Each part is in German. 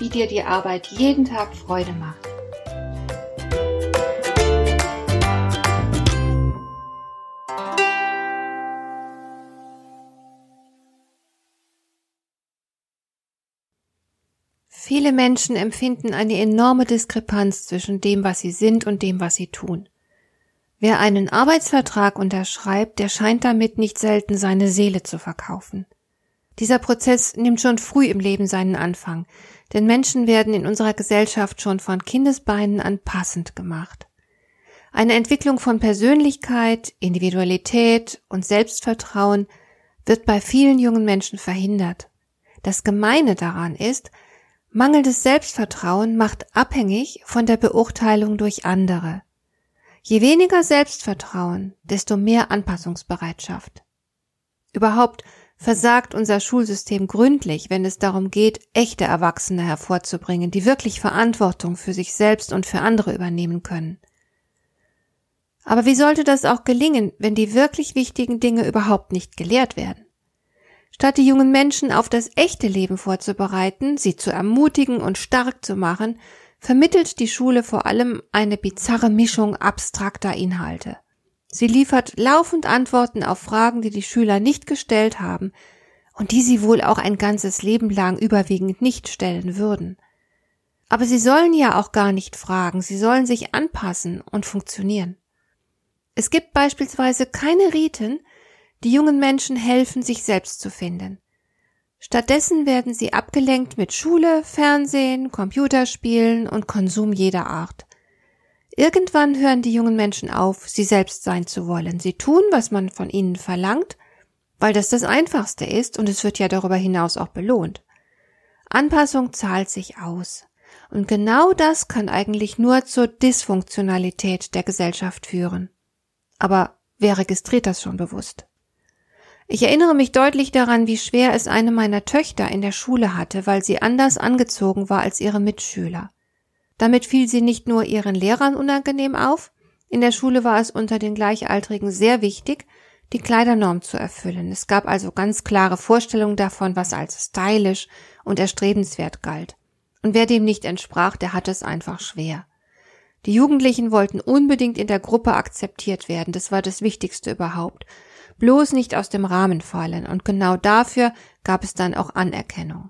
wie dir die Arbeit jeden Tag Freude macht. Viele Menschen empfinden eine enorme Diskrepanz zwischen dem, was sie sind und dem, was sie tun. Wer einen Arbeitsvertrag unterschreibt, der scheint damit nicht selten seine Seele zu verkaufen. Dieser Prozess nimmt schon früh im Leben seinen Anfang, denn Menschen werden in unserer Gesellschaft schon von Kindesbeinen an passend gemacht. Eine Entwicklung von Persönlichkeit, Individualität und Selbstvertrauen wird bei vielen jungen Menschen verhindert. Das Gemeine daran ist, mangelndes Selbstvertrauen macht abhängig von der Beurteilung durch andere. Je weniger Selbstvertrauen, desto mehr Anpassungsbereitschaft. Überhaupt versagt unser Schulsystem gründlich, wenn es darum geht, echte Erwachsene hervorzubringen, die wirklich Verantwortung für sich selbst und für andere übernehmen können. Aber wie sollte das auch gelingen, wenn die wirklich wichtigen Dinge überhaupt nicht gelehrt werden? Statt die jungen Menschen auf das echte Leben vorzubereiten, sie zu ermutigen und stark zu machen, vermittelt die Schule vor allem eine bizarre Mischung abstrakter Inhalte. Sie liefert laufend Antworten auf Fragen, die die Schüler nicht gestellt haben und die sie wohl auch ein ganzes Leben lang überwiegend nicht stellen würden. Aber sie sollen ja auch gar nicht fragen, sie sollen sich anpassen und funktionieren. Es gibt beispielsweise keine Riten, die jungen Menschen helfen, sich selbst zu finden. Stattdessen werden sie abgelenkt mit Schule, Fernsehen, Computerspielen und Konsum jeder Art. Irgendwann hören die jungen Menschen auf, sie selbst sein zu wollen. Sie tun, was man von ihnen verlangt, weil das das Einfachste ist und es wird ja darüber hinaus auch belohnt. Anpassung zahlt sich aus. Und genau das kann eigentlich nur zur Dysfunktionalität der Gesellschaft führen. Aber wer registriert das schon bewusst? Ich erinnere mich deutlich daran, wie schwer es eine meiner Töchter in der Schule hatte, weil sie anders angezogen war als ihre Mitschüler. Damit fiel sie nicht nur ihren Lehrern unangenehm auf, in der Schule war es unter den Gleichaltrigen sehr wichtig, die Kleidernorm zu erfüllen. Es gab also ganz klare Vorstellungen davon, was als stylisch und erstrebenswert galt. Und wer dem nicht entsprach, der hatte es einfach schwer. Die Jugendlichen wollten unbedingt in der Gruppe akzeptiert werden, das war das Wichtigste überhaupt. Bloß nicht aus dem Rahmen fallen, und genau dafür gab es dann auch Anerkennung.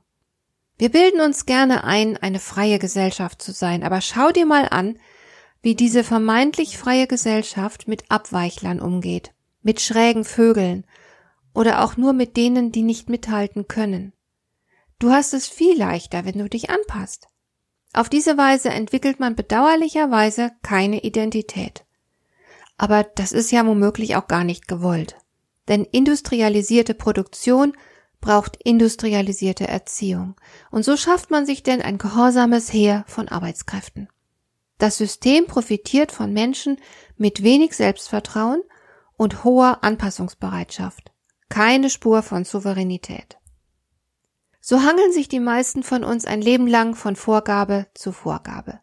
Wir bilden uns gerne ein, eine freie Gesellschaft zu sein, aber schau dir mal an, wie diese vermeintlich freie Gesellschaft mit Abweichlern umgeht, mit schrägen Vögeln oder auch nur mit denen, die nicht mithalten können. Du hast es viel leichter, wenn du dich anpasst. Auf diese Weise entwickelt man bedauerlicherweise keine Identität. Aber das ist ja womöglich auch gar nicht gewollt. Denn industrialisierte Produktion braucht industrialisierte Erziehung. Und so schafft man sich denn ein gehorsames Heer von Arbeitskräften. Das System profitiert von Menschen mit wenig Selbstvertrauen und hoher Anpassungsbereitschaft. Keine Spur von Souveränität. So hangeln sich die meisten von uns ein Leben lang von Vorgabe zu Vorgabe.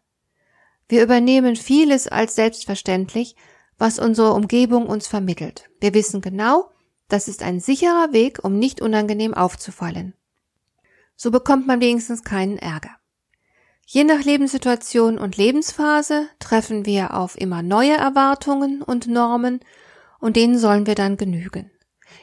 Wir übernehmen vieles als selbstverständlich, was unsere Umgebung uns vermittelt. Wir wissen genau, das ist ein sicherer Weg, um nicht unangenehm aufzufallen. So bekommt man wenigstens keinen Ärger. Je nach Lebenssituation und Lebensphase treffen wir auf immer neue Erwartungen und Normen und denen sollen wir dann genügen.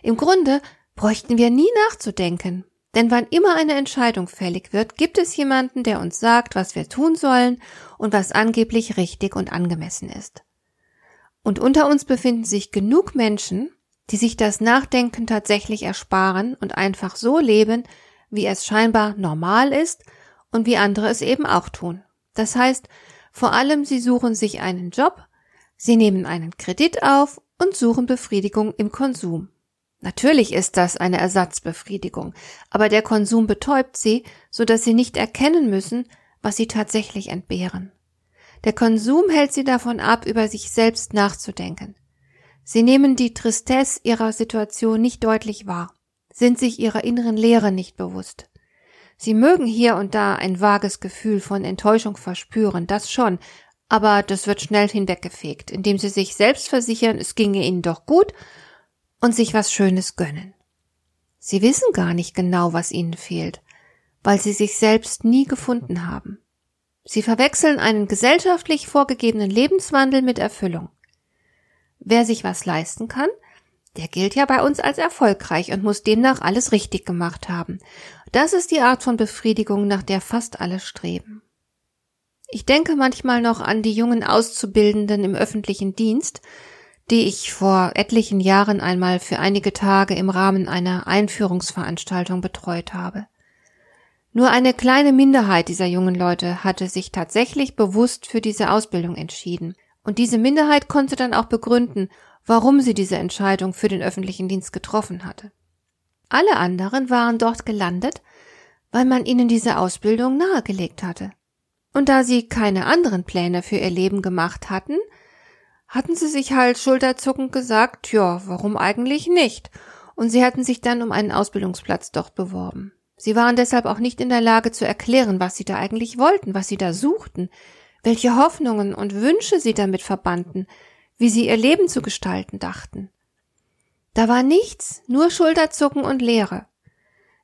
Im Grunde bräuchten wir nie nachzudenken, denn wann immer eine Entscheidung fällig wird, gibt es jemanden, der uns sagt, was wir tun sollen und was angeblich richtig und angemessen ist. Und unter uns befinden sich genug Menschen, die sich das Nachdenken tatsächlich ersparen und einfach so leben, wie es scheinbar normal ist und wie andere es eben auch tun. Das heißt, vor allem sie suchen sich einen Job, sie nehmen einen Kredit auf und suchen Befriedigung im Konsum. Natürlich ist das eine Ersatzbefriedigung, aber der Konsum betäubt sie, so dass sie nicht erkennen müssen, was sie tatsächlich entbehren. Der Konsum hält sie davon ab, über sich selbst nachzudenken. Sie nehmen die Tristesse ihrer Situation nicht deutlich wahr, sind sich ihrer inneren Leere nicht bewusst. Sie mögen hier und da ein vages Gefühl von Enttäuschung verspüren, das schon, aber das wird schnell hinweggefegt, indem sie sich selbst versichern, es ginge ihnen doch gut und sich was Schönes gönnen. Sie wissen gar nicht genau, was ihnen fehlt, weil sie sich selbst nie gefunden haben. Sie verwechseln einen gesellschaftlich vorgegebenen Lebenswandel mit Erfüllung. Wer sich was leisten kann, der gilt ja bei uns als erfolgreich und muss demnach alles richtig gemacht haben. Das ist die Art von Befriedigung, nach der fast alle streben. Ich denke manchmal noch an die jungen Auszubildenden im öffentlichen Dienst, die ich vor etlichen Jahren einmal für einige Tage im Rahmen einer Einführungsveranstaltung betreut habe. Nur eine kleine Minderheit dieser jungen Leute hatte sich tatsächlich bewusst für diese Ausbildung entschieden. Und diese Minderheit konnte dann auch begründen, warum sie diese Entscheidung für den öffentlichen Dienst getroffen hatte. Alle anderen waren dort gelandet, weil man ihnen diese Ausbildung nahegelegt hatte. Und da sie keine anderen Pläne für ihr Leben gemacht hatten, hatten sie sich halt schulterzuckend gesagt, ja, warum eigentlich nicht? Und sie hatten sich dann um einen Ausbildungsplatz dort beworben. Sie waren deshalb auch nicht in der Lage zu erklären, was sie da eigentlich wollten, was sie da suchten, welche Hoffnungen und Wünsche sie damit verbanden, wie sie ihr Leben zu gestalten dachten. Da war nichts, nur Schulterzucken und Leere.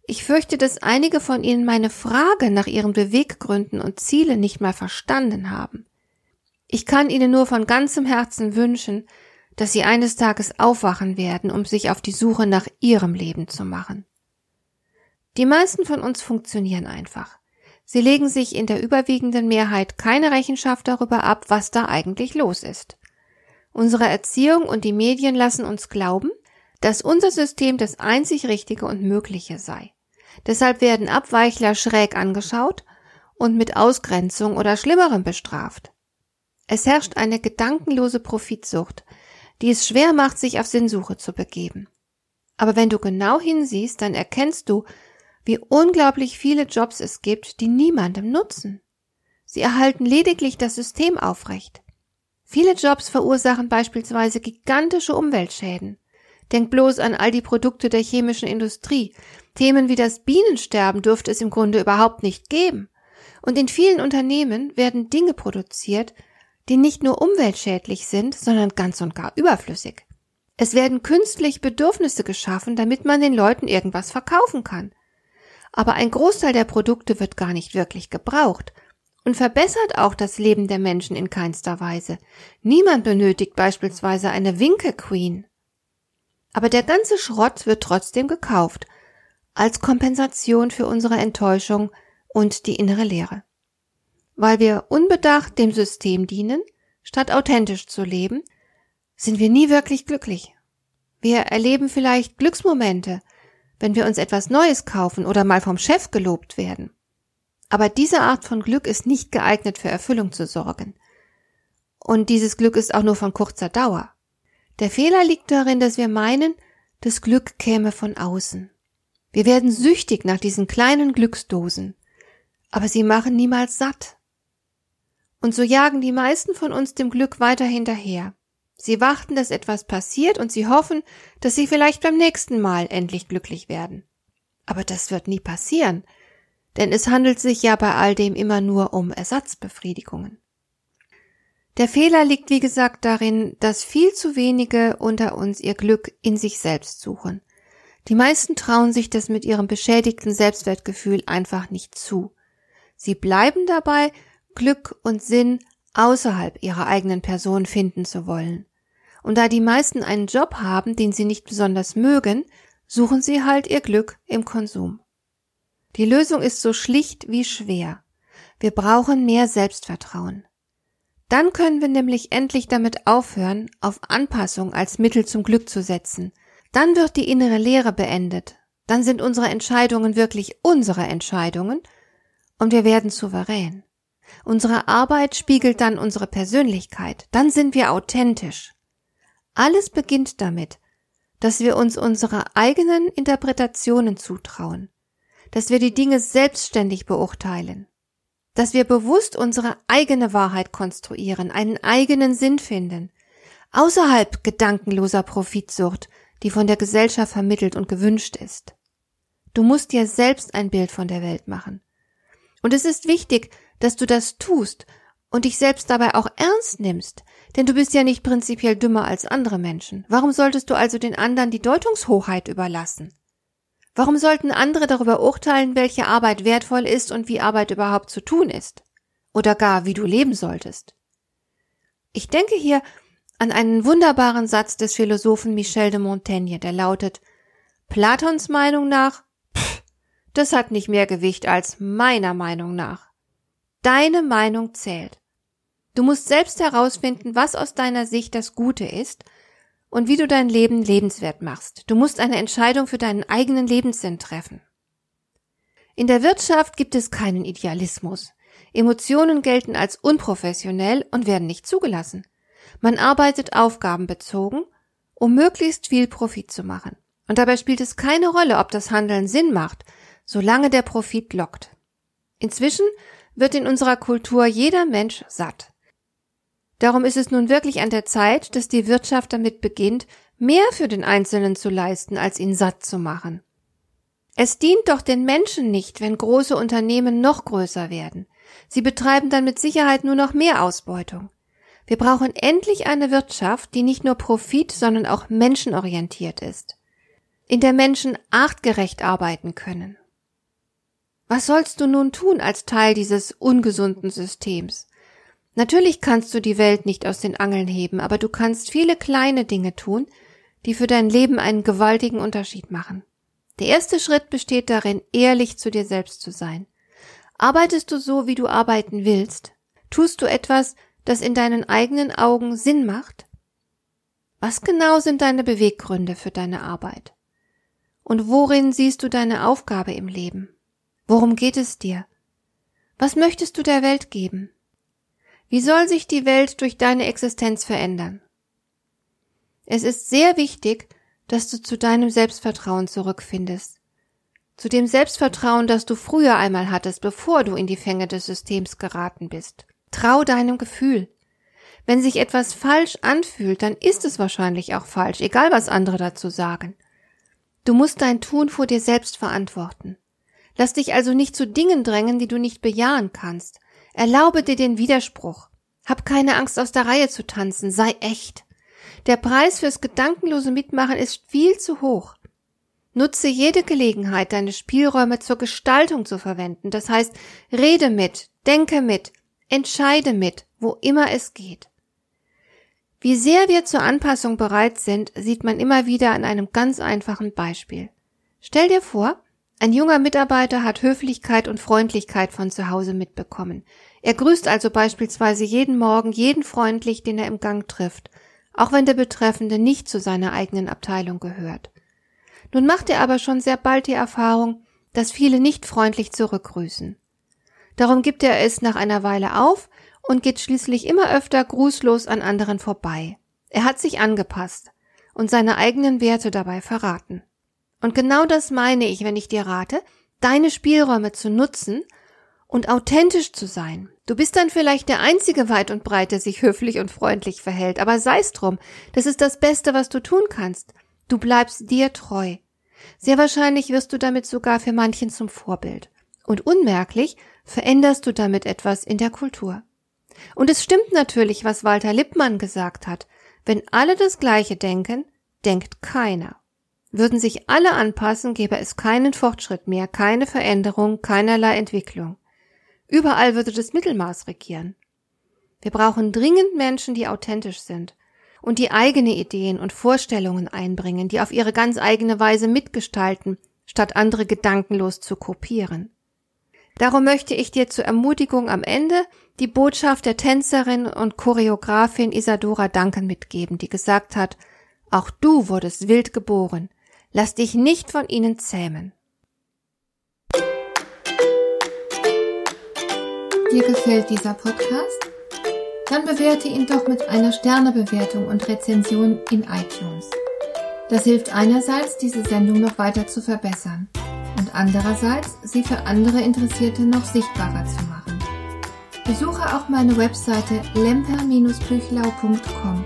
Ich fürchte, dass einige von ihnen meine Frage nach ihren Beweggründen und Zielen nicht mal verstanden haben. Ich kann ihnen nur von ganzem Herzen wünschen, dass sie eines Tages aufwachen werden, um sich auf die Suche nach ihrem Leben zu machen. Die meisten von uns funktionieren einfach. Sie legen sich in der überwiegenden Mehrheit keine Rechenschaft darüber ab, was da eigentlich los ist. Unsere Erziehung und die Medien lassen uns glauben, dass unser System das einzig Richtige und Mögliche sei. Deshalb werden Abweichler schräg angeschaut und mit Ausgrenzung oder Schlimmerem bestraft. Es herrscht eine gedankenlose Profitsucht, die es schwer macht, sich auf Sinnsuche zu begeben. Aber wenn du genau hinsiehst, dann erkennst du, wie unglaublich viele Jobs es gibt, die niemandem nutzen. Sie erhalten lediglich das System aufrecht. Viele Jobs verursachen beispielsweise gigantische Umweltschäden. Denk bloß an all die Produkte der chemischen Industrie. Themen wie das Bienensterben dürfte es im Grunde überhaupt nicht geben. Und in vielen Unternehmen werden Dinge produziert, die nicht nur umweltschädlich sind, sondern ganz und gar überflüssig. Es werden künstlich Bedürfnisse geschaffen, damit man den Leuten irgendwas verkaufen kann. Aber ein Großteil der Produkte wird gar nicht wirklich gebraucht, und verbessert auch das Leben der Menschen in keinster Weise. Niemand benötigt beispielsweise eine Winke Queen. Aber der ganze Schrott wird trotzdem gekauft, als Kompensation für unsere Enttäuschung und die innere Leere. Weil wir unbedacht dem System dienen, statt authentisch zu leben, sind wir nie wirklich glücklich. Wir erleben vielleicht Glücksmomente, wenn wir uns etwas Neues kaufen oder mal vom Chef gelobt werden. Aber diese Art von Glück ist nicht geeignet für Erfüllung zu sorgen. Und dieses Glück ist auch nur von kurzer Dauer. Der Fehler liegt darin, dass wir meinen, das Glück käme von außen. Wir werden süchtig nach diesen kleinen Glücksdosen, aber sie machen niemals satt. Und so jagen die meisten von uns dem Glück weiter hinterher. Sie warten, dass etwas passiert und sie hoffen, dass sie vielleicht beim nächsten Mal endlich glücklich werden. Aber das wird nie passieren, denn es handelt sich ja bei all dem immer nur um Ersatzbefriedigungen. Der Fehler liegt, wie gesagt, darin, dass viel zu wenige unter uns ihr Glück in sich selbst suchen. Die meisten trauen sich das mit ihrem beschädigten Selbstwertgefühl einfach nicht zu. Sie bleiben dabei, Glück und Sinn außerhalb ihrer eigenen Person finden zu wollen. Und da die meisten einen Job haben, den sie nicht besonders mögen, suchen sie halt ihr Glück im Konsum. Die Lösung ist so schlicht wie schwer. Wir brauchen mehr Selbstvertrauen. Dann können wir nämlich endlich damit aufhören, auf Anpassung als Mittel zum Glück zu setzen. Dann wird die innere Lehre beendet. Dann sind unsere Entscheidungen wirklich unsere Entscheidungen und wir werden souverän. Unsere Arbeit spiegelt dann unsere Persönlichkeit. Dann sind wir authentisch. Alles beginnt damit, dass wir uns unsere eigenen Interpretationen zutrauen dass wir die Dinge selbstständig beurteilen. Dass wir bewusst unsere eigene Wahrheit konstruieren, einen eigenen Sinn finden, außerhalb gedankenloser Profitsucht, die von der Gesellschaft vermittelt und gewünscht ist. Du musst dir selbst ein Bild von der Welt machen. Und es ist wichtig, dass du das tust und dich selbst dabei auch ernst nimmst, denn du bist ja nicht prinzipiell dümmer als andere Menschen. Warum solltest du also den anderen die Deutungshoheit überlassen? Warum sollten andere darüber urteilen, welche Arbeit wertvoll ist und wie Arbeit überhaupt zu tun ist? Oder gar, wie du leben solltest? Ich denke hier an einen wunderbaren Satz des Philosophen Michel de Montaigne, der lautet, Platons Meinung nach, pff, das hat nicht mehr Gewicht als meiner Meinung nach. Deine Meinung zählt. Du musst selbst herausfinden, was aus deiner Sicht das Gute ist und wie du dein Leben lebenswert machst. Du musst eine Entscheidung für deinen eigenen Lebenssinn treffen. In der Wirtschaft gibt es keinen Idealismus. Emotionen gelten als unprofessionell und werden nicht zugelassen. Man arbeitet aufgabenbezogen, um möglichst viel Profit zu machen. Und dabei spielt es keine Rolle, ob das Handeln Sinn macht, solange der Profit lockt. Inzwischen wird in unserer Kultur jeder Mensch satt. Darum ist es nun wirklich an der Zeit, dass die Wirtschaft damit beginnt, mehr für den Einzelnen zu leisten, als ihn satt zu machen. Es dient doch den Menschen nicht, wenn große Unternehmen noch größer werden. Sie betreiben dann mit Sicherheit nur noch mehr Ausbeutung. Wir brauchen endlich eine Wirtschaft, die nicht nur profit, sondern auch menschenorientiert ist, in der Menschen artgerecht arbeiten können. Was sollst du nun tun als Teil dieses ungesunden Systems? Natürlich kannst du die Welt nicht aus den Angeln heben, aber du kannst viele kleine Dinge tun, die für dein Leben einen gewaltigen Unterschied machen. Der erste Schritt besteht darin, ehrlich zu dir selbst zu sein. Arbeitest du so, wie du arbeiten willst? Tust du etwas, das in deinen eigenen Augen Sinn macht? Was genau sind deine Beweggründe für deine Arbeit? Und worin siehst du deine Aufgabe im Leben? Worum geht es dir? Was möchtest du der Welt geben? Wie soll sich die Welt durch deine Existenz verändern? Es ist sehr wichtig, dass du zu deinem Selbstvertrauen zurückfindest. Zu dem Selbstvertrauen, das du früher einmal hattest, bevor du in die Fänge des Systems geraten bist. Trau deinem Gefühl. Wenn sich etwas falsch anfühlt, dann ist es wahrscheinlich auch falsch, egal was andere dazu sagen. Du musst dein Tun vor dir selbst verantworten. Lass dich also nicht zu Dingen drängen, die du nicht bejahen kannst. Erlaube dir den Widerspruch. Hab keine Angst, aus der Reihe zu tanzen. Sei echt. Der Preis fürs gedankenlose Mitmachen ist viel zu hoch. Nutze jede Gelegenheit, deine Spielräume zur Gestaltung zu verwenden. Das heißt, rede mit, denke mit, entscheide mit, wo immer es geht. Wie sehr wir zur Anpassung bereit sind, sieht man immer wieder an einem ganz einfachen Beispiel. Stell dir vor, ein junger Mitarbeiter hat Höflichkeit und Freundlichkeit von zu Hause mitbekommen. Er grüßt also beispielsweise jeden Morgen jeden freundlich, den er im Gang trifft, auch wenn der Betreffende nicht zu seiner eigenen Abteilung gehört. Nun macht er aber schon sehr bald die Erfahrung, dass viele nicht freundlich zurückgrüßen. Darum gibt er es nach einer Weile auf und geht schließlich immer öfter grußlos an anderen vorbei. Er hat sich angepasst und seine eigenen Werte dabei verraten. Und genau das meine ich, wenn ich dir rate, deine Spielräume zu nutzen und authentisch zu sein. Du bist dann vielleicht der einzige weit und breit, der sich höflich und freundlich verhält, aber sei's drum, das ist das Beste, was du tun kannst. Du bleibst dir treu. Sehr wahrscheinlich wirst du damit sogar für manchen zum Vorbild. Und unmerklich veränderst du damit etwas in der Kultur. Und es stimmt natürlich, was Walter Lippmann gesagt hat. Wenn alle das Gleiche denken, denkt keiner. Würden sich alle anpassen, gäbe es keinen Fortschritt mehr, keine Veränderung, keinerlei Entwicklung. Überall würde das Mittelmaß regieren. Wir brauchen dringend Menschen, die authentisch sind und die eigene Ideen und Vorstellungen einbringen, die auf ihre ganz eigene Weise mitgestalten, statt andere gedankenlos zu kopieren. Darum möchte ich dir zur Ermutigung am Ende die Botschaft der Tänzerin und Choreografin Isadora Duncan mitgeben, die gesagt hat, auch du wurdest wild geboren, Lass dich nicht von ihnen zähmen. Dir gefällt dieser Podcast? Dann bewerte ihn doch mit einer Sternebewertung und Rezension in iTunes. Das hilft einerseits, diese Sendung noch weiter zu verbessern und andererseits, sie für andere Interessierte noch sichtbarer zu machen. Besuche auch meine Webseite lemper-büchlau.com.